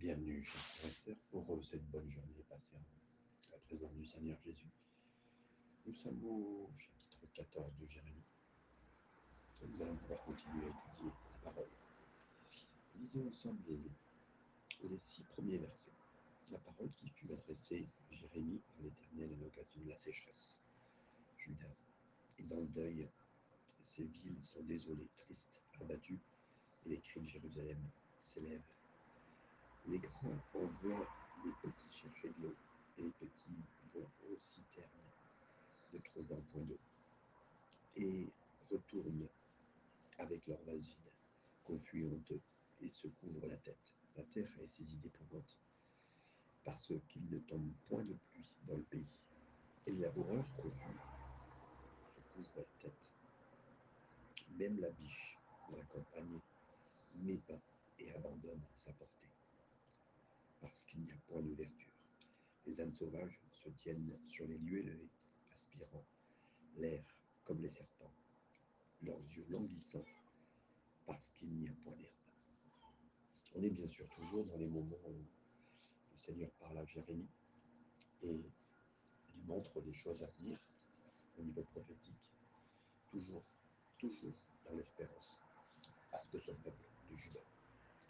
Bienvenue, chers frères et sœurs, pour cette bonne journée passée en la présence du Seigneur Jésus. Nous sommes au chapitre 14 de Jérémie. Nous allons pouvoir continuer à étudier la parole. Lisons ensemble les, six premiers versets. La parole qui fut adressée à Jérémie par l'Éternel à l'occasion de la sécheresse. Judas est dans le deuil. Ces villes sont désolées, tristes, abattues, et les cris de Jérusalem s'élèvent les grands envoient les petits chercher de l'eau, et les petits vont aux citernes de trouver un point d'eau, et retournent avec leurs vases vides, confus et honteux, et se couvrent la tête. La terre est saisie d'épouvante, parce qu'il ne tombe point de pluie dans le pays. Et les laboureurs confus se couvrent la tête. Même la biche dans la campagne met pas et abandonne sa portée parce qu'il n'y a point d'ouverture. Les ânes sauvages se tiennent sur les lieux élevés, aspirant l'air comme les serpents, leurs yeux languissants, parce qu'il n'y a point d'herbe. On est bien sûr toujours dans les moments où le Seigneur parle à Jérémie et lui montre des choses à venir au niveau prophétique, toujours, toujours dans l'espérance à ce que son peuple de Juda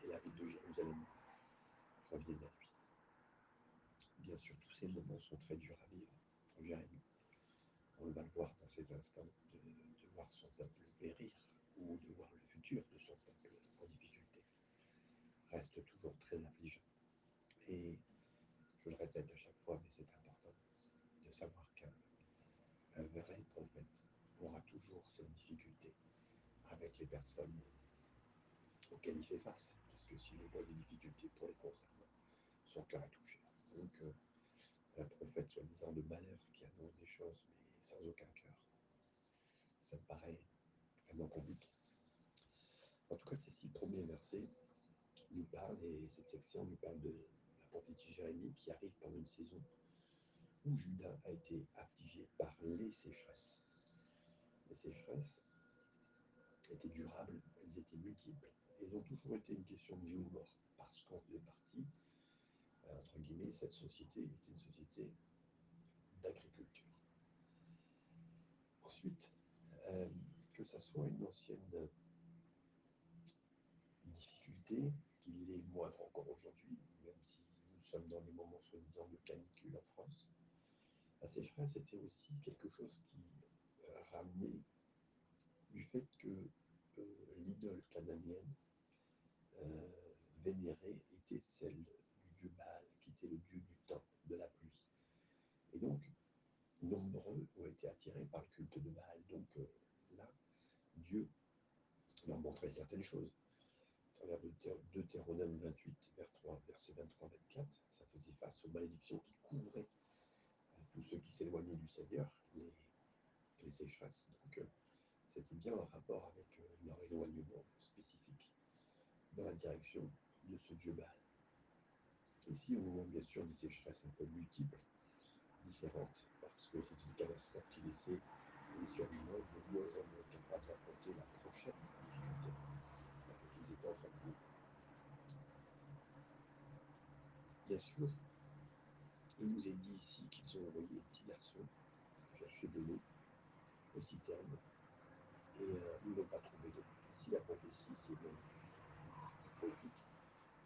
et la ville de Jérusalem Bien sûr, tous ces moments sont très durs à vivre pour Jérémie. On va le voir dans ces instants, de, de voir son peuple périr ou de voir le futur de son peuple en difficulté. Reste toujours très affligeant. Et je le répète à chaque fois, mais c'est important de savoir qu'un vrai prophète aura toujours cette difficulté avec les personnes auxquelles il fait face. Parce que s'il voit des difficultés pour les concernant, son cœur est touché. Donc, euh, un prophète soi-disant de malheur qui annonce des choses, mais sans aucun cœur. Ça me paraît vraiment compliqué. En tout cas, ces six premiers versets nous parlent, et cette section nous parle de la prophétie Jérémie qui arrive pendant une saison où Judas a été affligé par les sécheresses. Les sécheresses étaient durables, elles étaient multiples, elles ont toujours été une question de vie ou mort, parce qu'on faisait partie entre guillemets, cette société était une société d'agriculture. Ensuite, euh, que ça soit une ancienne difficulté, qu'il est moindre encore aujourd'hui, même si nous sommes dans les moments soi-disant de canicule en France, la sécheresse était aussi quelque chose qui euh, ramenait du fait que euh, l'idole canadienne euh, vénérée était celle dieu Baal, qui était le dieu du temps, de la pluie. Et donc, nombreux ont été attirés par le culte de Baal. Donc euh, là, Dieu leur montrait certaines choses. À travers de Deutéronome 28, vers 3, verset 23-24, ça faisait face aux malédictions qui couvraient euh, tous ceux qui s'éloignaient du Seigneur, les, les sécheresses. Donc, c'était bien en rapport avec leur éloignement spécifique dans la direction de ce Dieu Baal. Ici, on voit bien sûr des sécheresses un peu multiples, différentes, parce que c'est une catastrophe qui laissait les survivants de moins en moins capables d'affronter la prochaine difficulté qu'ils étaient en train de vivre. Bien sûr, il nous est dit ici qu'ils ont envoyé des petits garçons chercher de l'eau aux citernes et euh, ils n'ont pas trouvé d'eau. Ici, la prophétie, c'est même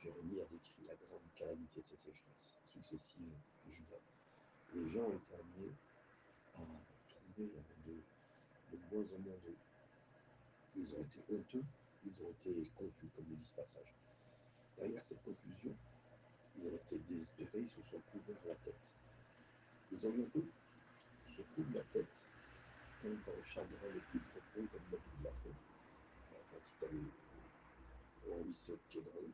Jérémie a décrit la grande calamité de ces sécheresses successives à Juda. Les gens ont été amenés à de, moins en moins. Ils ont été honteux, ils ont été confus, comme le dit ce passage. Derrière cette confusion, ils ont été désespérés, ils se sont couverts la tête. Les ont eux, se couvrent la tête quand dans le chagrin le plus profond, comme David l'a fait, quand il Kédron,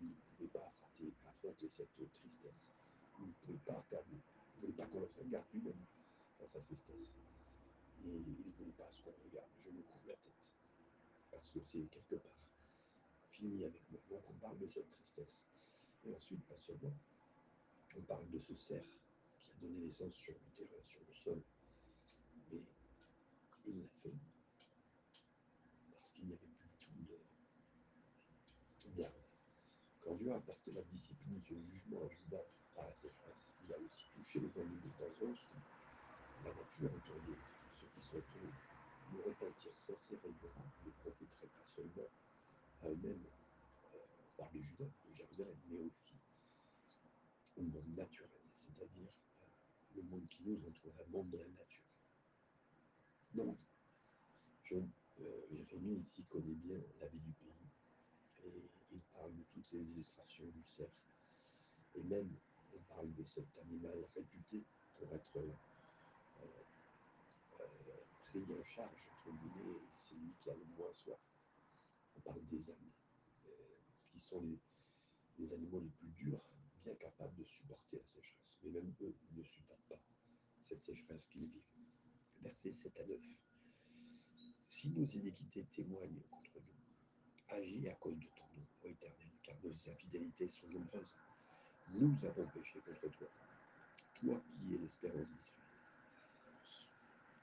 il ne pouvait pas affronter, affronter cette tristesse. Il ne pouvait pas regarder. Il ne voulait pas qu'on le regarde lui-même dans sa tristesse. Et il ne voulait pas ce qu'on regarde. Je me couvre la tête. Parce que c'est quelque part fini avec moi. Donc on parle de cette tristesse. Et ensuite, pas seulement, on parle de ce cerf qui a donné naissance sur le terrain, sur le sol. Mais il l'a fait parce qu'il n'y avait plus du tout d'herbe quand Dieu a apporté la discipline et ce jugement à Judas par la sécheresse, il a aussi touché les un sens où la nature autour d'eux, ceux qui sont autour, le repentir sincère et durable ne profiterait pas seulement à eux-mêmes, euh, par les Judas, de Jérusalem, mais aussi au monde naturel, c'est-à-dire euh, le monde qui nous entoure, le monde de la nature. Donc, euh, Jérémie ici connaît bien la vie du pays et il parle de toutes ces illustrations du cerf. Et même, on parle de cet animal réputé pour être euh, euh, pris en charge, entre guillemets, c'est lui qui a le moins soif. On parle des âmes, qui sont les, animaux les plus durs, bien capables de supporter la sécheresse. Mais même eux ne supportent pas cette sécheresse qu'ils vivent. Versets 7 à 9. Si nos iniquités témoignent contre nous, agis à cause de ton ô Éternel, car nos infidélités sont nombreuses. Nous avons péché contre toi, toi qui es l'espérance d'Israël.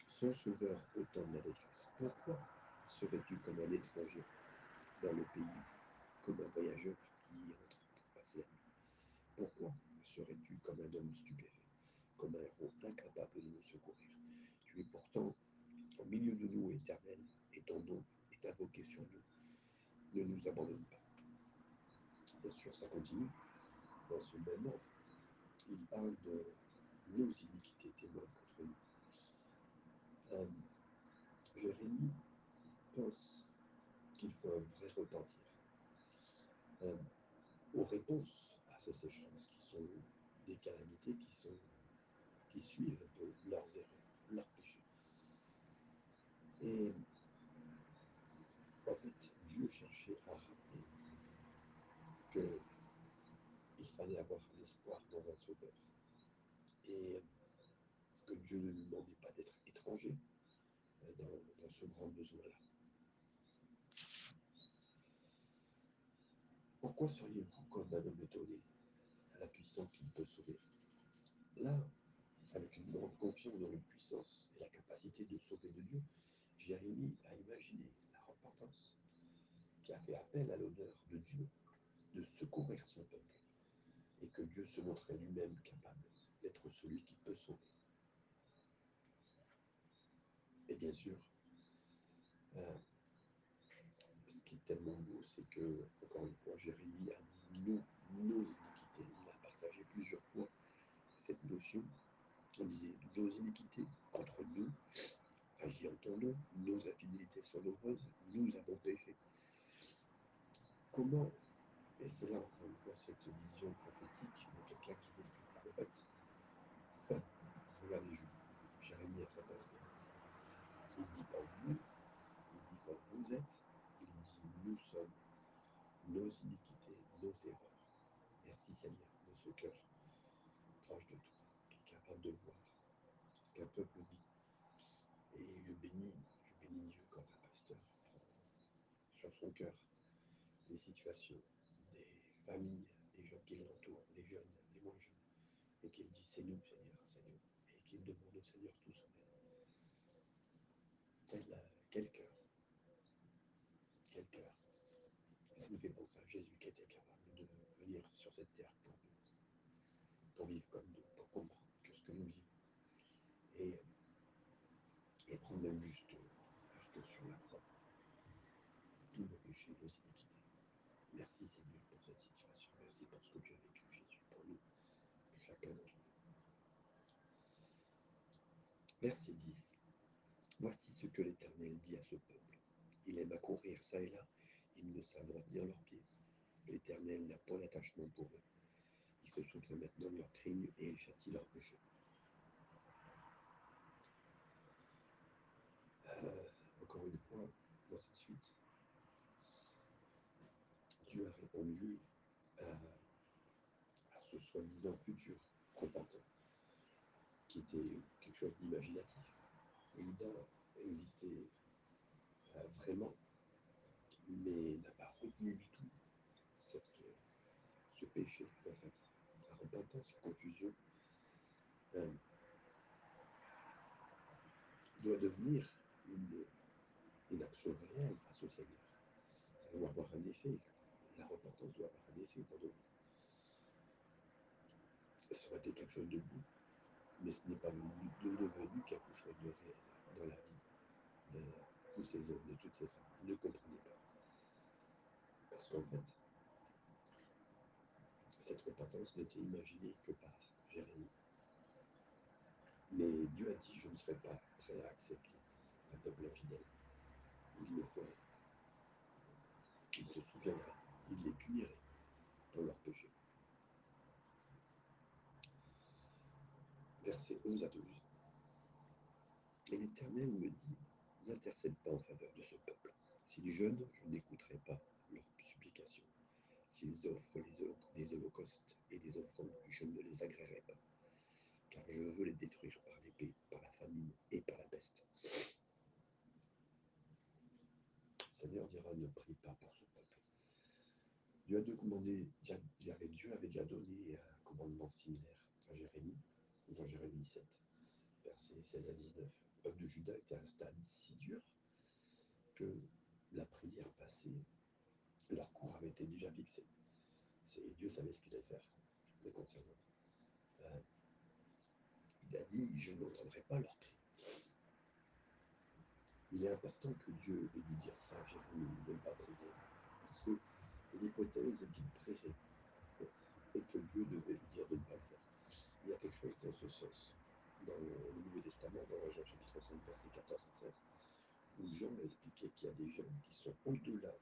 Son sauveur autant de la détresse. Pourquoi serais-tu comme un étranger dans le pays, comme un voyageur qui y entre pour passer la nuit? Pourquoi serais-tu comme un homme stupéfait, comme un héros incapable de nous secourir? Tu es pourtant au milieu de nous, éternel, et ton nom est invoqué sur nous. Ne nous abandonne pas. Bien sûr, ça continue dans ce même ordre. Il parle de nos iniquités témoignent contre nous. Euh, Jérémie pense qu'il faut un vrai repentir euh, aux réponses à ces sécheresses qui sont des calamités qui sont qui suivent un peu leurs erreurs, leurs péchés. Et en fait, Dieu cherchait à rappeler qu'il fallait dans un sauveur. Et que Dieu ne nous demandait pas d'être étranger euh, dans, ce grand besoin-là. Pourquoi seriez-vous comme un homme étonné à la puissance qu'il peut sauver? Là, avec une grande confiance dans la puissance et la capacité de sauver de Dieu, Jérémie a imaginé la repentance qui a fait appel à l'honneur de Dieu de secourir son peuple et que Dieu se montrait lui-même capable d'être celui qui peut sauver. Et bien sûr, euh, ce qui est tellement beau, c'est que, encore une fois, Jérémie a dit nous, nos iniquités. Il a partagé plusieurs fois cette notion. On disait nos iniquités contre nous, agis en ton nos infidélités sont nombreuses, nous avons péché. Comment, et c'est là encore une fois cette vision prophétique de quelqu'un qui voudrait être prophète, euh, regardez Jérémie à cet instant. Il ne dit pas vous, il ne dit pas vous êtes, il dit nous sommes, nos iniquités, nos erreurs. Merci Seigneur de ce cœur proche de toi, qui est capable de voir ce qu'un peuple vit. Et je bénis, je bénis Dieu comme un pasteur sur son cœur les situations familles, des gens qui l'entourent, les jeunes, les moins jeunes, et qu'il dit c'est nous Seigneur, c'est nous, et qu'il demande au Seigneur tout son aide. Quel, cœur, quel cœur. Ça nous fait penser Jésus qui était capable de venir sur cette terre pour pour vivre comme nous, pour comprendre que ce que nous vivons. Et, et prendre même juste, jusque sur la croix tous nos péchés, nos iniquités. Merci Seigneur pour cette situation. Merci pour ce que tu as vécu, Jésus, pour nous chacun d'entre nous. Verset 10. Voici ce que l'Éternel dit à ce peuple. Il aime à courir ça et là, ils ne savent retenir leurs pieds. L'Éternel n'a pas d'attachement pour eux. Il se souvient maintenant de leurs crimes et il châtie leurs péchés. Euh, encore une fois, dans cette suite, A répondu à, à ce soi-disant futur repentant, qui était quelque chose d'imaginatif. Judas existait euh, vraiment, mais n'a pas retenu du tout ce péché dans sa, sa repentance, sa confusion. Euh, doit devenir une, une action réelle face au Seigneur. Ça doit avoir un effet la repentance doit avoir un effet. Ça aurait été quelque chose de beau, mais ce n'est pas devenu quelque chose de réel dans la vie de tous ces hommes, de toutes ces femmes. Ne comprenez pas. Parce qu'en fait, cette repentance n'était imaginée que par Jérémie. Mais Dieu a dit, je ne serai pas prêt à accepter un peuple infidèle. Il le ferait. Il se souviendra il les punirait pour leurs péchés. Versets 11 à 12. Et l'Éternel me dit, n'intercède pas en faveur de ce peuple. S'ils jeûnent, je n'écouterai pas leurs supplications. S'ils offrent des holocaustes et des offrandes, je ne les agréerai pas, car je veux les détruire par l'épée, par la famine et par la peste. Seigneur dira, ne prie pas pour ce. Dieu, Dieu avait déjà donné un commandement similaire à Jérémie, dans Jérémie 7, versets 16 à 19 peuple de Juda était à un stade si dur que la prière passée, leur cours avait été déjà fixé. Dieu savait ce qu'il allait faire les concernant. Euh, il a dit, je n'entendrai pas leur cri. Il est important que Dieu ait dû dire ça à Jérémie, de ne pas prier. Parce que l'hypothèse qu'il prierait et que Dieu devait lui dire de ne pas faire. Il y a quelque chose dans ce sens dans le Nouveau Testament, dans Jean chapitre 5, verset 14 et 16, où Jean a expliqué qu'il y a des gens qui sont au-delà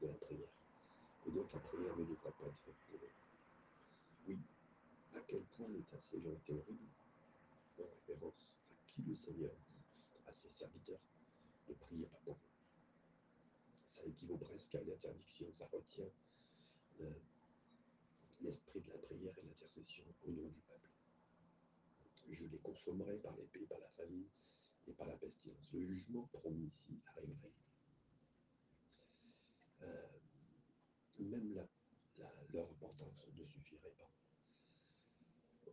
de la prière. Et donc la prière ne devrait pas être faite pour eux. Oui, à quel point l'état ces gens était horrible, en référence à qui le Seigneur dit à ses serviteurs ne priez pas pour eux. Ça équivaut presque à une interdiction, ça retient l'esprit de la prière et l'intercession au nom du peuple je les consommerai par l'épée, par la famine et par la pestilence. Le jugement promis ici arriverait. Euh, même la, leur importance ne suffirait pas.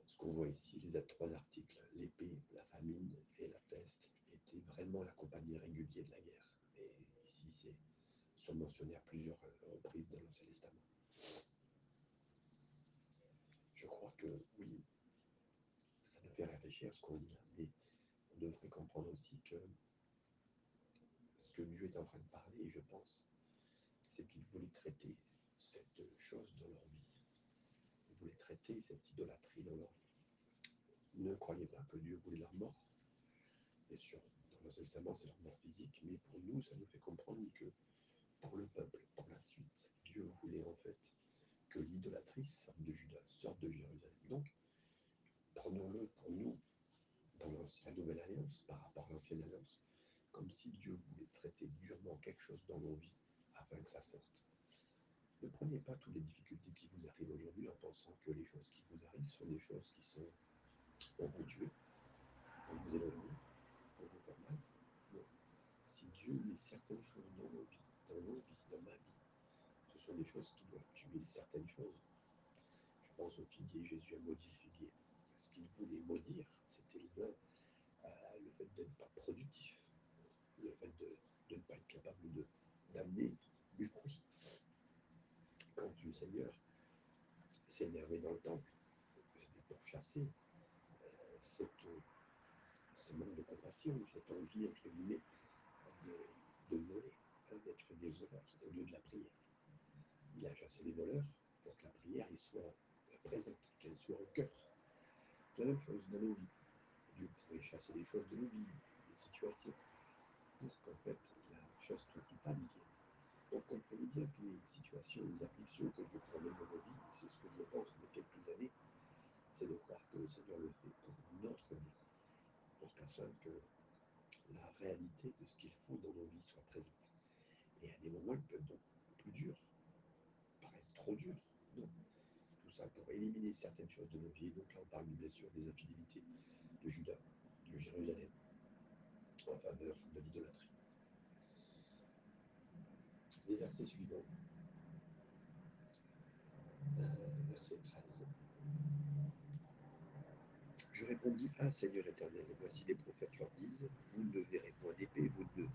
Ce qu'on voit ici, les trois articles, l'épée, la famine et la peste, étaient vraiment l'accompagnement régulier de la guerre. Et ici, c'est sont mentionnés à plusieurs reprises dans l'Ancien Testament. Je crois que oui, fait réfléchir à ce qu'on dit là. Mais on devrait comprendre aussi que ce que Dieu est en train de parler, je pense, c'est qu'il voulait traiter cette chose dans leur vie. Il voulait traiter cette idolâtrie dans leur vie. Ne croyez pas que Dieu voulait leur mort. Bien sûr, dans l'Ancien Testament, c'est leur mort physique, mais pour nous, ça nous fait comprendre que pour le peuple, pour la suite, Dieu voulait en fait que l'idolâtrie sorte de Judas, sorte de Jérusalem. Donc, prenons-le pour nous, dans la nouvelle alliance, par rapport à l'ancienne alliance, comme si Dieu voulait traiter durement quelque chose dans nos vies afin que ça sorte. Ne prenez pas toutes les difficultés qui vous arrivent aujourd'hui en pensant que les choses qui vous arrivent sont des choses qui sont pour vous tuer, pour vous éloigner, pour vous faire mal. Non. Si Dieu met certaines choses dans nos vies, dans nos vies, dans ma vie, ce sont des choses qui doivent tuer certaines choses. Je pense au figuier, Jésus a maudit le figuier ce qu'il voulait maudire, c'était le, euh, fait d'être pas productif, le fait de, ne pas être capable d'amener du fruit. Quand le Seigneur s'est énervé dans le temple, c'était pour chasser euh, cette, ce manque de compassion, cette envie, entre guillemets, de, voler, hein, d'être des voleurs au lieu de la prière. Il a chassé les voleurs pour que la prière y soit présente, qu'elle soit au cœur la même chose dans nos vies. Dieu pourrait chasser les choses de nos vies, des situations, pour qu'en fait la chose principale vienne. Donc comprenez bien que les situations, les afflictions que Dieu promène dans nos vies, c'est ce que je pense depuis quelques années, c'est de croire que le Seigneur le fait pour notre bien, pour qu'afin que la réalité de ce qu'il faut dans nos vies soit présente. Et à des moments, il peut être donc plus dur, paraissent trop dur. Non, ça pour éliminer certaines choses de nos vies. Donc là, on parle bien sûr des infidélités de Judas, de Jérusalem, en faveur de l'idolâtrie. Les versets suivants, euh, verset 13. Je répondis, Ah Seigneur éternel, voici les prophètes leur disent, vous ne verrez point d'épée, vous ne,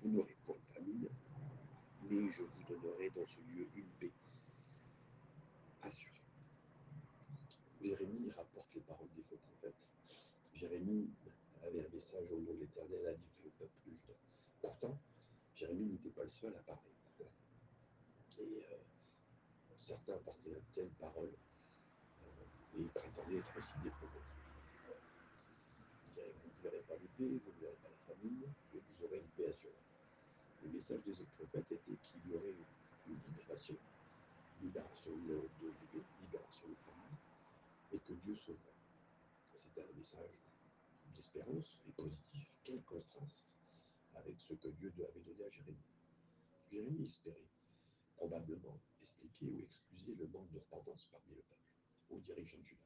vous n'aurez point de famine, mais je vous donnerai dans ce lieu une paix assurée. Jérémie rapporte les paroles des faux prophètes. Jérémie avait un message au nom de l'Éternel à livrer au peuple de Pourtant, Jérémie n'était pas le seul à parler. Et euh, certains portaient la telle parole euh, et ils prétendaient être aussi des prophètes. Vous ne verrez pas l'épée, vous ne verrez pas la famille, mais vous aurez une paix assurée. Le message des autres prophètes était qu'il y aurait une libération, libération de l'épée, libération et que Dieu sauverait. C'était un message d'espérance et positif. Quel contraste avec ce que Dieu avait donné à Jérémie. Jérémie espérait probablement expliquer ou excuser le manque de repentance parmi le peuple, aux dirigeants de Juda.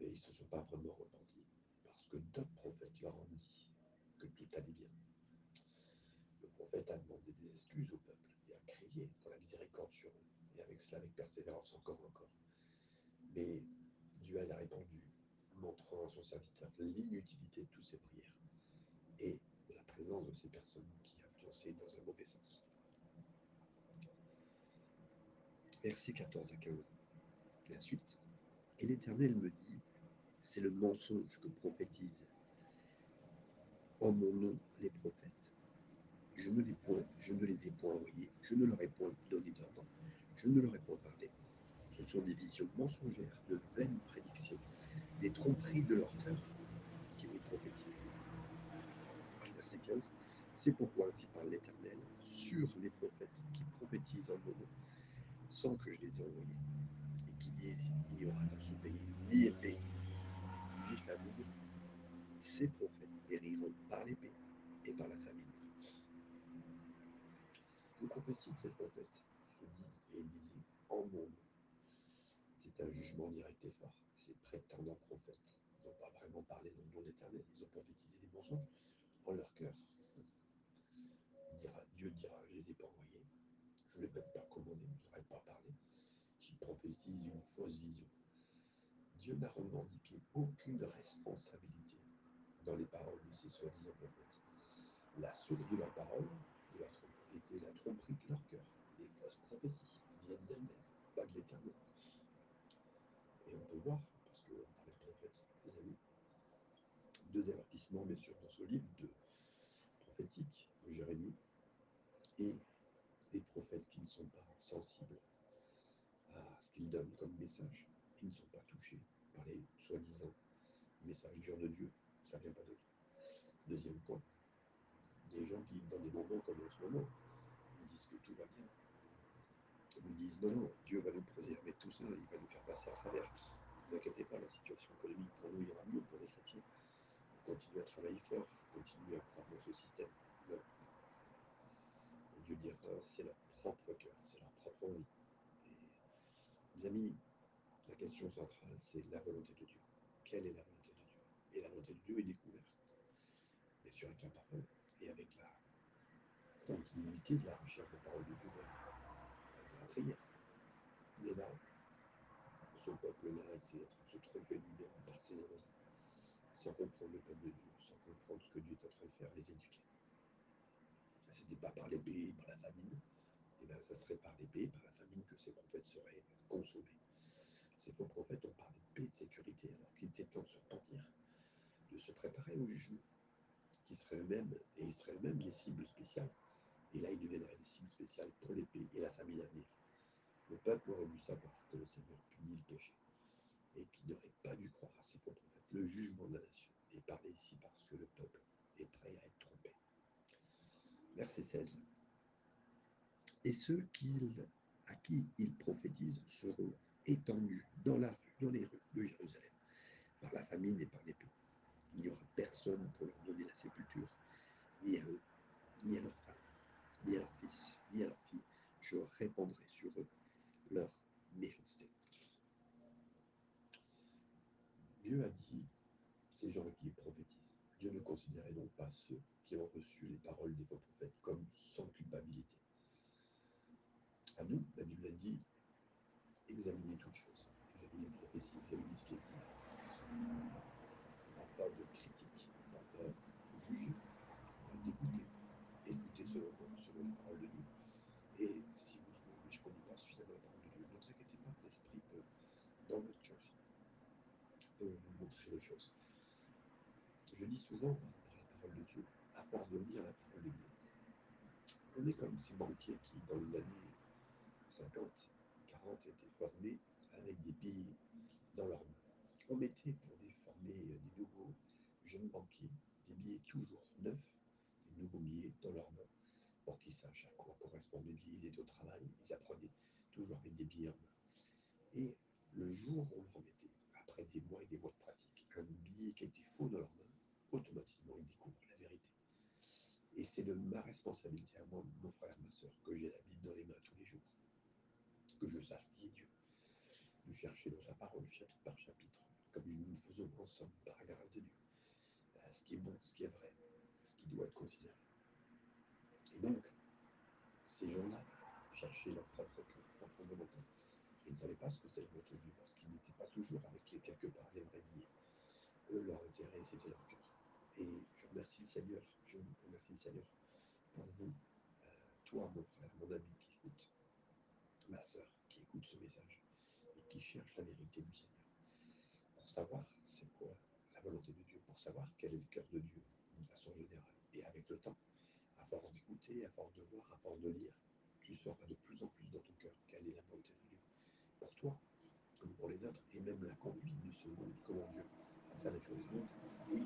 Mais ils ne se sont pas vraiment repentis, parce que d'autres prophètes leur ont dit que tout allait bien. Le prophète a demandé des excuses au peuple et a crié pour la miséricorde sur eux, et avec cela, avec persévérance encore encore. Mais Dieu a répondu, montrant à son serviteur l'inutilité de toutes ses prières et la présence de ces personnes qui influençaient dans un mauvais sens. Versets 14 à 15. La suite. Et l'Éternel me dit, c'est le mensonge que prophétisent en mon nom les prophètes. Je ne, les les ai point envoyés, je ne leur ai point donné d'ordre, je ne leur ai point parlé. Ce sont des visions mensongères, de vaines prédictions, des tromperies de leur cœur qui vous prophétisent. Verset 15. C'est pourquoi ainsi parle l'Éternel sur les prophètes qui prophétisent en mon nom, sans que je les ai envoyés, et qui disent il n'y aura dans ce pays ni épée, ni famine. Ces prophètes périront par l'épée et par la famine. Les prophéties de ces prophètes se disent et disent en mon nom c'est un jugement direct et fort. Ces prétendants prophètes n'ont pas vraiment parlé dans le nom de l'Éternel, ils ont prophétisé des mensonges en leur cœur. Dieu dira, je ne les ai pas envoyés, je ne les ai même pas commandés, je ne leur ai pas parlé, qui prophétisent une fausse vision. Dieu n'a revendiqué aucune responsabilité dans les paroles de ces soi-disant prophètes. La source de leurs paroles était la tromperie de leur cœur. Les fausses prophéties viennent d'elles-mêmes, pas de l'éternel. Et on peut voir, parce qu'on parlait de prophètes, les amis, deux avertissements, bien sûr, dans ce livre de prophétique de Jérémie, et les prophètes qui ne sont pas sensibles à ce qu'ils donnent comme message, qui ne sont pas touchés par les soi-disant messages durs de Dieu, ça ne vient pas de Dieu. Deuxième point, des gens qui, dans des moments comme en ce moment, disent que tout va bien, vous disent non, Dieu va nous préserver tout ça, il va nous faire passer à travers. Ne vous inquiétez pas, la situation économique pour nous ira mieux pour les chrétiens. On continue à travailler fort, on continue à croire dans ce système. Dieu dira, c'est leur propre cœur, c'est leur propre envie. Et, mes amis, la question centrale, c'est la volonté de Dieu. Quelle est la volonté de Dieu? Et la volonté de Dieu est découverte, bien sûr, avec la parole et avec la continuité de la recherche de la parole de Dieu prière. Mais là, ce peuple-là était en train de se tromper lui-même par ses envies, sans comprendre le peuple de Dieu, sans comprendre ce que Dieu est en train de faire, les éduquer. Ce n'était pas par l'épée, par la famine, et eh bien ça serait par l'épée, par la famine que ces prophètes seraient consommés. Ces faux prophètes ont parlé de paix et de sécurité, alors qu'il était temps de se repentir, de se préparer au jugement, qui seraient eux-mêmes, et ils seraient eux-mêmes des cibles spéciales. Et là, ils deviendraient des cibles spéciales pour l'épée et la famille venir. Le peuple aurait dû savoir que le Seigneur punit le péché et qu'il n'aurait pas dû croire à ses faux prophètes. Le jugement de la nation est parlé ici parce que le peuple est prêt à être trompé. Verset 16. Et ceux à qui il prophétise seront étendus dans la rue, dans les rues de Jérusalem, par la famine et par l'épée. Il n'y aura personne pour leur donner la sépulture, ni à eux, ni à leurs femmes, ni à leurs fils, ni à leurs filles. Je répandrai sur eux leur méchanceté. Dieu a dit ces gens qui prophétisent. Dieu ne considérait donc pas ceux qui ont reçu les paroles des faux prophètes comme sans culpabilité. À nous, la Bible a dit examinez toutes choses, examinez les prophéties, examinez ce qui est dit. On ne parle pas de critique, on ne parle pas de juger, on parle d'écouter. Écoutez selon, selon la parole de Dieu. Et si vous dites, mais je ne connais pas suffisamment la parole de Dieu, ne vous inquiétez pas, l'Esprit peut, dans votre cœur, peut vous montrer les choses. Je dis souvent, parole de Dieu, à force de lire la parole de Dieu, on est comme ces banquiers qui, dans les années 50, 40, étaient formés avec des billets dans leurs mains. On mettait pour les former euh, des nouveaux jeunes banquiers des billets toujours neufs, des nouveaux billets dans leurs mains, pour qu'ils sachent à quoi correspondent les billets. Ils étaient au travail, ils apprenaient toujours avec des billets en main. Et le jour où on leur mettait, après des mois et des mois de pratique, un billet qui était faux dans leurs mains, automatiquement ils découvrent la vérité. Et c'est de ma responsabilité à moi, mon frère, ma soeur, que j'ai la Bible dans les mains tous les jours, que je sache qui est Dieu, de chercher dans sa parole, chapitre par chapitre, comme nous le faisons ensemble, par la grâce de Dieu, ce qui est bon, ce qui est vrai, ce qui doit être considéré. Et donc, ces gens-là cherchaient leur propre cœur, leur propre volonté. Ils ne savaient pas ce que c'était la de Dieu, parce qu'ils n'étaient pas toujours avec quelque part les vrais billets. Eux, leur intérêt, c'était leur cœur. Et je remercie le Seigneur, je remercie le Seigneur pour vous, euh, toi, mon frère, mon ami qui écoute, ma soeur qui écoute ce message et qui cherche la vérité du Seigneur. Pour savoir c'est quoi la volonté de Dieu, pour savoir quel est le cœur de Dieu d'une façon générale. Et avec le temps, à force d'écouter, à force de voir, à force de lire, tu sauras de plus en plus dans ton cœur quelle est la volonté de Dieu pour toi, comme pour les autres, et même la conduite de ce monde, comment Dieu fait les choses. Donc, oui,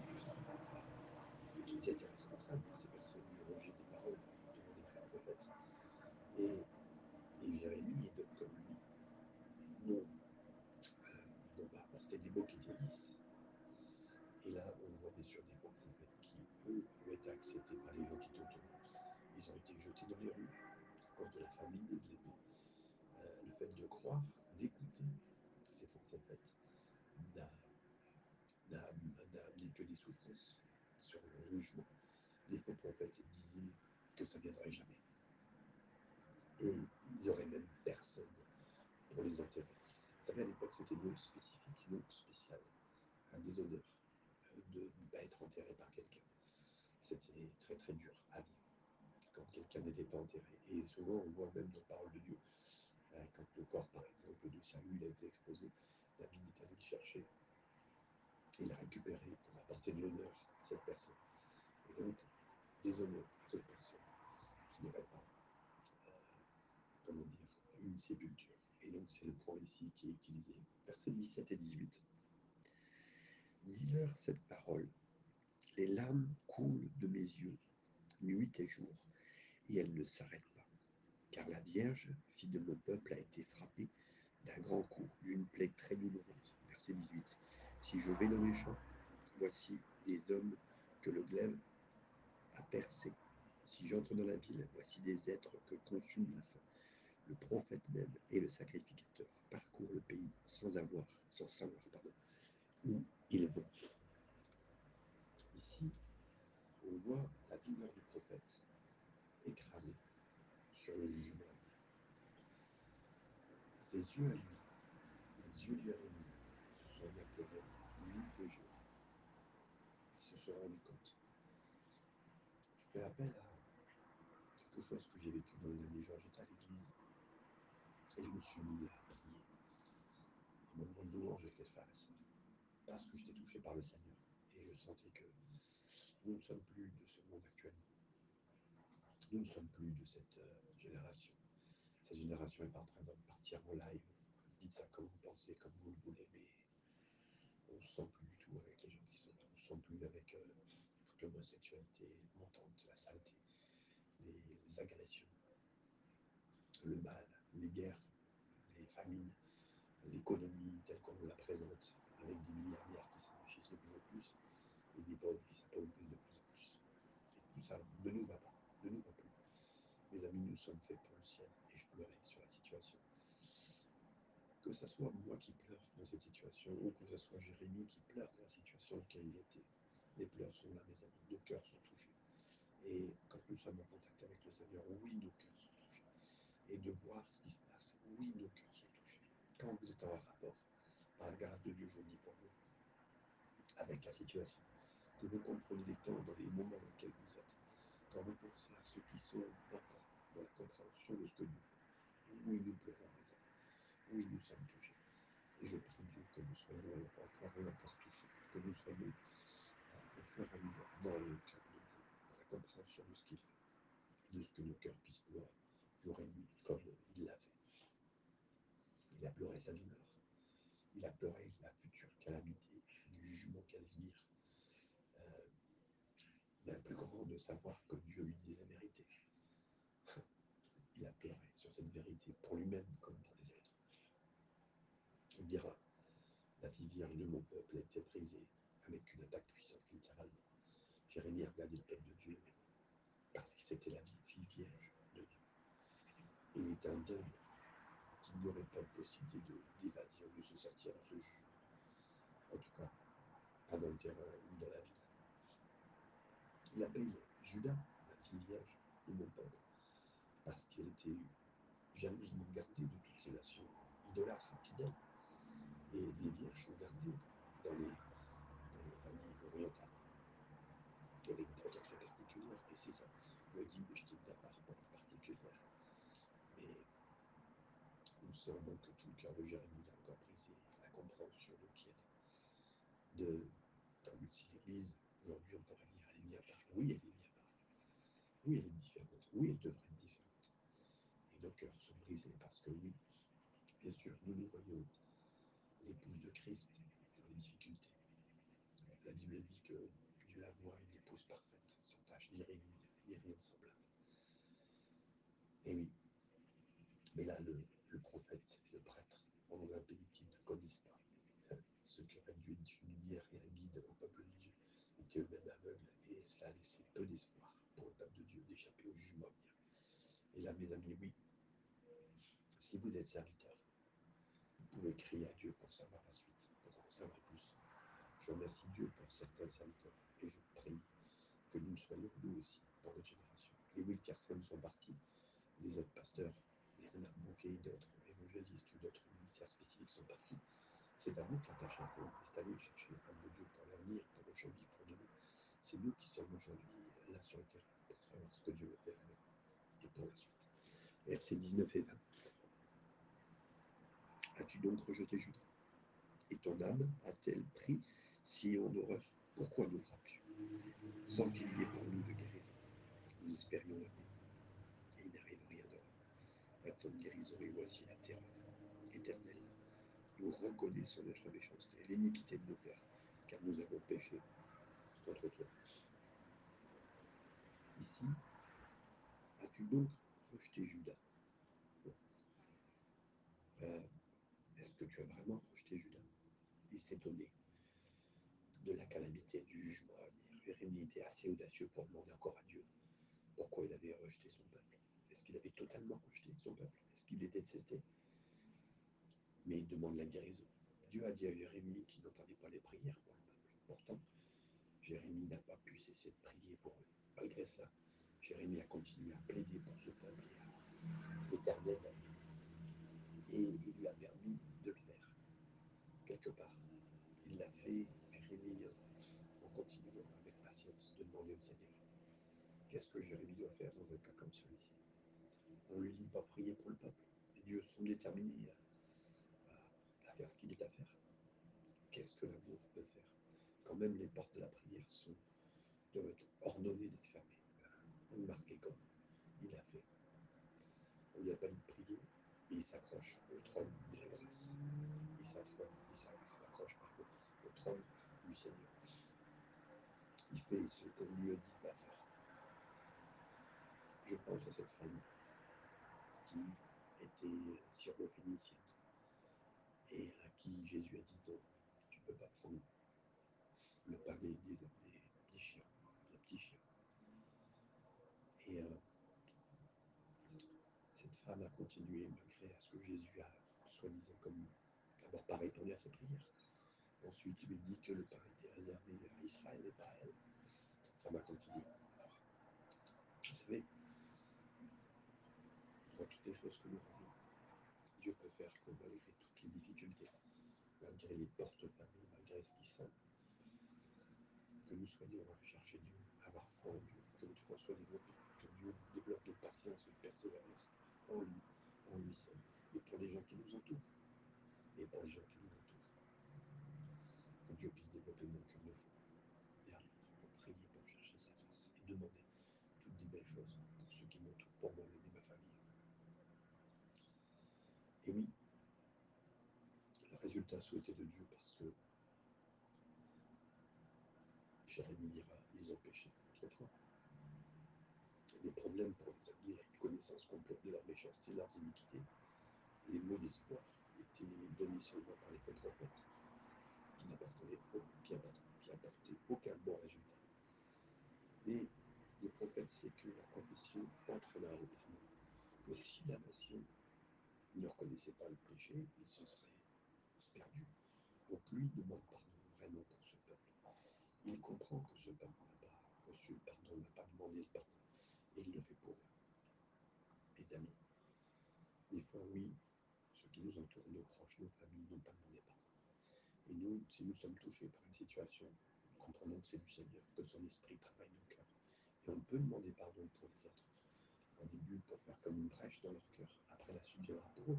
ils étaient responsables ces personnes du rejet des paroles devant des vrais prophètes. Et, et Jérémie et d'autres comme lui euh, pas apporté des mots qui étaient lisses. Et là, on voit bien sûr des faux prophètes qui, eux, ont été acceptés par les gens qui étaient autour. Ils ont été jetés dans les rues à cause de la famine et de l'épée. Euh, le fait de croire, d'écouter ces faux prophètes n'a amené que des souffrances sur le jugement. Les faux prophètes disaient que ça ne viendrait jamais. Et ils n'auraient même personne pour les enterrer. Vous savez, à l'époque, c'était une honte spécifique, une honte spéciale, un déshonneur euh, de ne pas être enterré par quelqu'un. C'était très très dur à vivre quand quelqu'un n'était pas enterré. Et souvent, on voit même dans la parole de Dieu, euh, quand le corps, par exemple, de Saül a été exposé, David est allé chercher et l'a récupéré pour apporter de l'honneur à cette personne. Et donc, déshonneur à cette personne qui n'aurait pas, euh, comment dire, une sépulture. Et donc, c'est le point ici qui est utilisé. Versets 17 et 18. Dis-leur cette parole. Les larmes coulent de mes yeux, nuit et jour, et elles ne s'arrêtent pas. Car la Vierge, fille de mon peuple, a été frappée d'un grand coup, d'une plaie très douloureuse. Verset 18. Si je vais dans les champs, voici des hommes que le glaive a percés. Si j'entre dans la ville, voici des êtres que consume la faim. Le prophète même et le sacrificateur parcourent le pays sans avoir, sans savoir, pardon, où ils vont. Ici, on voit la douleur du prophète écrasée sur le jugement. Ses yeux à lui, les yeux de se sont mis à pleurer nuit et jour. Ils se compte. Je fais appel à quelque chose que j'ai vécu dans les derniers jours. J'étais à l'église et je me suis mis à prier. Et mon de louange était sœur. Parce que j'étais touché par le Seigneur. Et je sentais que nous ne sommes plus de ce monde actuellement. Nous ne sommes plus de cette euh, génération. Cette génération est en train de partir en live. Dites ça comme vous pensez, comme vous le voulez, mais on ne se sent plus du tout avec les gens sont plus avec euh, toute l'homosexualité montante, la saleté, les, les agressions, le mal, les guerres, les famines, l'économie telle qu'on nous la présente, avec des milliardaires qui s'enrichissent de plus en plus et des pauvres qui s'appauvrissent de plus en plus. Et tout ça ne nous va pas, ne nous va plus. Mes amis, nous sommes faits pour le ciel et je pleurais sur la situation. Que ce soit moi qui pleure dans cette situation ou que ce soit Jérémie qui pleure dans la situation dans laquelle il était, les pleurs sont là, mes amis, nos cœurs sont touchés. Et quand nous sommes en contact avec le Seigneur, oui, nos cœurs sont touchés. Et de voir ce qui se passe, oui, nos cœurs sont touchés. Quand vous êtes en rapport, par la grâce de Dieu, je dis pour vous, avec la situation, que vous compreniez les temps dans les moments dans lesquels vous êtes, quand vous pensez à ceux qui sont encore dans la compréhension de ce que Dieu fait. Oui, nous pleurons. Oui, nous sommes touchés. Et je prie Dieu que nous soyons encore et encore touchés, que nous soyons euh, au fur et à mesure dans le cœur de compréhension de ce qu'il fait et de ce que nos cœurs puissent pleurer jour et comme il l'a fait. Il a pleuré sa douleur. Il a pleuré la future calamité du jugement qu'elle venir. Euh, mais plus grand de savoir que Dieu lui dit la vérité. Il a pleuré sur cette vérité pour lui-même comme pour Il dira, la fille vierge de mon peuple a été brisée avec une attaque puissante, littéralement. Jérémie a regardé le peuple de Dieu, parce que c'était la fille vierge de Dieu. Il est un deuil qu'il n'y aurait pas de possibilité d'évasion, de, se sortir de ce jugement. En tout cas, pas dans le terrain ou dans la ville. Il appelle Judas, la fille vierge de mon peuple, parce qu'elle était jalousement gardée de toutes ces nations idolâtres fidèles. Et les vierges sont gardées dans les, dans les familles orientales. Avec une drogue très particulière, et c'est ça. Le je t'ai part particulière. Mais nous savons que tout le cœur de Jérémie a encore brisé la compréhension de qui elle est. De, comme si l'Église, aujourd'hui, on pourrait dire, elle est bien part. Oui, elle est bien part. Oui, elle est différente. Oui, elle devrait être différente. Et nos cœurs sont brisés parce que oui, bien sûr, nous nous voyons l'épouse de Christ dans les difficultés. La Bible dit que Dieu la voit une épouse parfaite, sans tâche ni rien, ni rien de semblable. Et oui, mais là, le, prophète et le prêtre vont dans un pays qu'ils ne connaissent pas. Ce qui aurait dû être une lumière et un guide au peuple de Dieu étaient eux-mêmes aveugles et cela a laissé peu d'espoir pour le peuple de Dieu d'échapper au jugement. Et là, mes amis, oui, si vous êtes serviteur, pouvez crier à Dieu pour savoir la suite, pour en savoir plus. Je remercie Dieu pour certains serviteurs et je prie que nous soyons nous aussi pour notre génération. Les Will Carson sont partis, les autres pasteurs les Renard Bouquet et d'autres évangélistes ou d'autres ministères spécifiques sont partis. C'est à nous que la tâche incombe. C'est chercher la parole de Dieu pour l'avenir, pour aujourd'hui, pour demain. C'est nous qui sommes aujourd'hui là sur le terrain pour savoir ce que Dieu veut faire avec nous et pour la suite. Versets 19 et 20. As-tu donc rejeté Judas? Et ton âme a-t-elle pris si en horreur? Pourquoi nous frappes-tu Sans qu'il y ait pour nous de guérison. Nous espérions la paix. Et il n'arrive rien d'heureux maintenant de guérison, et voici la terreur éternelle. Nous reconnaissons notre méchanceté, l'iniquité de nos pères, car nous avons péché contre toi. Ici, as-tu donc rejeté Judas? Euh, Est-ce que tu as vraiment rejeté Judas? Il s'étonnait de la calamité du jugement à. Jérémie était assez audacieux pour demander encore à Dieu pourquoi il avait rejeté son peuple. Est-ce qu'il avait totalement rejeté son peuple? Est-ce qu'il était détesté Mais il demande la guérison. Dieu a dit à Jérémie qu'il n'entendait pas les prières pour le peuple. Pourtant, Jérémie n'a pas pu cesser de prier pour eux. Malgré cela, Jérémie a continué à plaider pour ce peuple éternel et il lui a permis de le faire. Quelque part, il l'a fait, Jérémie, en continuant avec patience de demander au Seigneur qu'est-ce que Jérémie doit faire dans un cas comme celui-ci? On ne lui dit pas prier pour le peuple. Les dieux sont déterminés à, à faire ce qu'il est à faire. Qu'est-ce que l'amour peut faire? Quand même les portes de la prière sont, doivent être ordonnées d'être fermées. Marquées comme il a fait. On lui a pas dit de prier il s'accroche au trône de la grâce. Il s'accroche parfois au trône du Seigneur. Il fait ce qu'on lui a dit de faire. Je pense à cette femme qui était syro-phénicienne et à qui Jésus a dit tu ne peux pas prendre le pain des, chiens, petits chiens. Et euh, cette femme a continué à ce que Jésus a soi-disant comme d'abord pas répondu à ses prières. Ensuite, il lui dit que le pain était réservé à Israël et pas à elle. Cette femme a continué. Vous savez, dans toutes les choses que nous voyons, Dieu peut faire que malgré toutes les difficultés, malgré les portes fermées, malgré ce qui semble, que nous soyons à chercher Dieu, à avoir foi en Dieu, que notre foi soit développée, que Dieu développe notre patience, notre persévérance en lui, en lui seul, et pour les gens qui nous entourent, et pour les gens qui nous entourent. Que Dieu puisse développer mon cœur de foi vers lui, pour prier, pour chercher sa face, et demander belles choses pour ceux qui m'entourent, pour moi-même et ma famille. Et oui, le résultat souhaité de Dieu parce que Jérémie ira les empêcher trop toi. Des problèmes pour les amis, une connaissance complète de leur méchanceté, de leurs iniquités. Les mots d'espoir étaient donnés seulement par les faux prophètes qui n'apportaient aucun bon résultat. Mais le prophète sait que leur confession entraînera le pardon. Que si la nation ne reconnaissait pas le péché, il se serait perdu. Donc lui demande pardon vraiment pour ce peuple. Il comprend que ce peuple n'a pas reçu le pardon, n'a pas demandé le pardon. Et il le fait pour eux. Mes amis, des fois, oui, ceux qui nous entourent, nos proches, nos familles, n'ont pas demandé pardon. Et nous, si nous sommes touchés par une situation, nous comprenons que c'est du Seigneur, que son esprit travaille nos cœurs. Et on peut demander pardon pour les autres. Au début, pour faire comme une brèche dans leur cœur. Après, la suite viendra pour eux.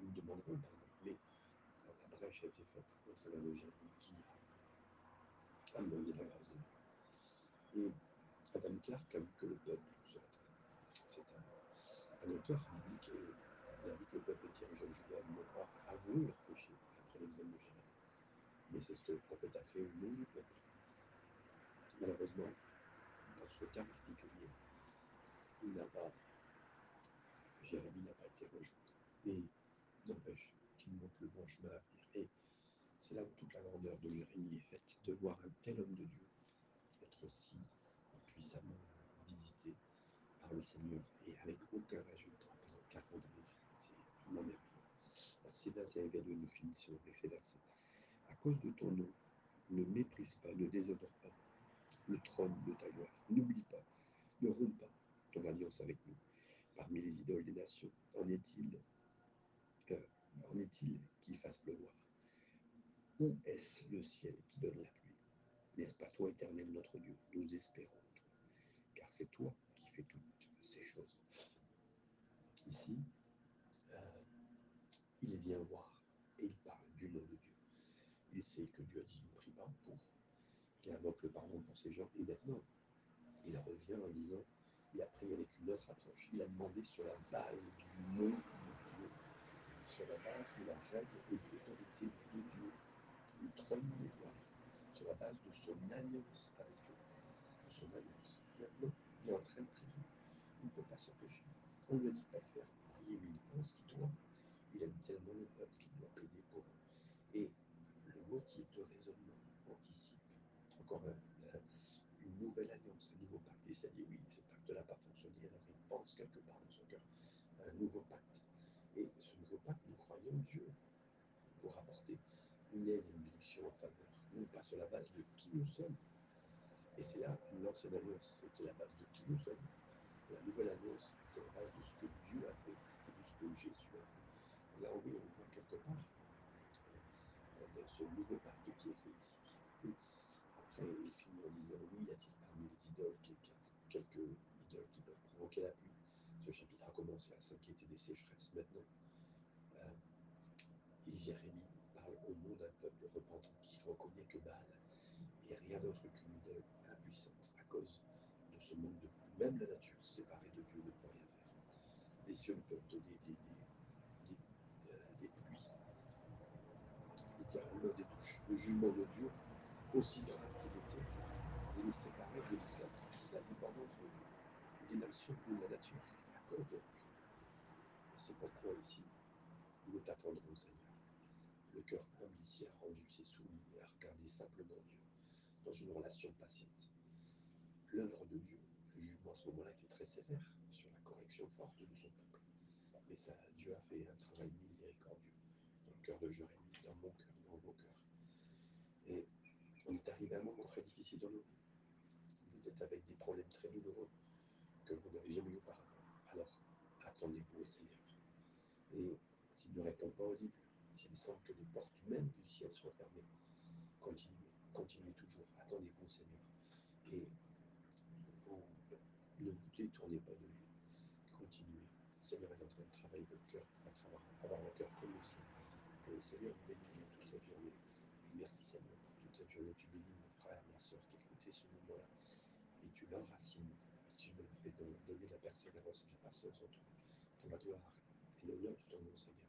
Nous demanderons pardon. Mais la brèche a été faite au travers de Jérémie qui a demandé la grâce de Dieu. Et Adam Clark a vu que le peuple, un, un, auteur biblique, et il a vu que le peuple était dirigeants de Juda n'ont pas avoué leur péché après l'examen de Jérémie. Mais c'est ce que le prophète a fait au nom du peuple. Malheureusement, pour ce cas particulier, il n'a pas, Jérémie n'a pas été rejoint. Mais n'empêche qu'il montre le bon chemin à venir. Et c'est là où toute la grandeur de Jérémie est faite, de voir un tel homme de Dieu être si puissamment le Seigneur et avec aucun résultat pendant 40 années. C'est vraiment merveilleux. Verset 21 et 22, nous finissons avec ces versets. À cause de ton nom, ne méprise pas, ne déshonore pas le trône de ta gloire. N'oublie pas, ne romps pas ton alliance avec nous. Parmi les idoles des nations, en est-il euh, en est-il qui fasse pleuvoir? Où est-ce le ciel qui donne la pluie? N'est-ce pas toi, éternel notre Dieu? Nous espérons toi, car c'est toi qui fais toutes ces choses. Ici, euh, il vient voir et il parle du nom de Dieu. Il sait que Dieu a dit ne prie pour. Il invoque le pardon pour ces gens et maintenant, il revient en disant il a prié avec une autre approche. Il a demandé sur la base du nom de Dieu, sur la base de la règle et de l'autorité de Dieu, le trône de gloire, sur la base de son alliance avec eux, de son alliance. Maintenant, il est en train de prier. Il ne peut pas s'empêcher. On ne lui a dit pas de faire prier, mais il pense qu'il doit. Il aime tellement le peuple qu'il doit prier pour eux. Et le motif de raisonnement anticipe encore un, une nouvelle alliance, un nouveau pacte. Et ça dit oui, ce pacte n'a pas fonctionné, alors il pense quelque part dans son cœur un nouveau pacte. Et ce nouveau pacte, nous croyons Dieu pour apporter une aide, une bénédiction en faveur, non pas sur la base de qui nous sommes. Et c'est là l'ancienne alliance, c'était la base de qui nous sommes. La nouvelle alliance, c'est la base de ce que Dieu a fait et de ce que Jésus a fait. Là, oui, on voit quelque part euh, ce nouveau pacte qui est fait ici. Et après, il finit en disant Oui, y a-t-il parmi les idoles quelques idoles qui peuvent provoquer la pluie? Ce chapitre a commencé à s'inquiéter des sécheresses. Maintenant, euh, Jérémie parle au monde d'un peuple repentant qui reconnaît que Baal n'est rien d'autre qu'une idole impuissante à cause de ce monde de pluie. Même la nature séparée de Dieu ne peut rien faire. Les cieux peuvent donner des, des, des, euh, des pluies, des douches. Le jugement de Dieu aussi grave qu'il était, il est séparé de l'indépendance de, des nations ou de la nature à cause de la pluie. C'est pourquoi ici, nous t'attendrons, Seigneur. Le cœur humble ici a rendu ses soumis et a regardé simplement Dieu dans une relation patiente. L'œuvre de Dieu, le jugement à ce moment-là était très sévère sur la correction forte de son peuple. Mais ça, Dieu a fait un travail miséricordieux dans le cœur de Jérémie, dans mon cœur, dans vos cœurs. Et on est arrivé à un moment très difficile dans nos vies. Vous êtes avec des problèmes très douloureux que vous n'avez jamais eu auparavant. Alors, attendez-vous au Seigneur. Et s'il ne répond pas au début, s'il semble que les portes même du ciel sont fermées, continuez, continuez toujours. Attendez-vous au Seigneur. Ne vous détournez pas de lui. Continuez. Le Seigneur est en train de travailler votre cœur pour avoir un cœur comme le. Que le Seigneur vous bénisse toute cette journée. Et merci Seigneur pour toute cette journée. Tu bénis mon frère, ma soeur qui écoutait ce moment-là. Et tu l'enracines. Tu le fais donner la persévérance à la personne, surtout pour la gloire et l'honneur de ton nom, Seigneur.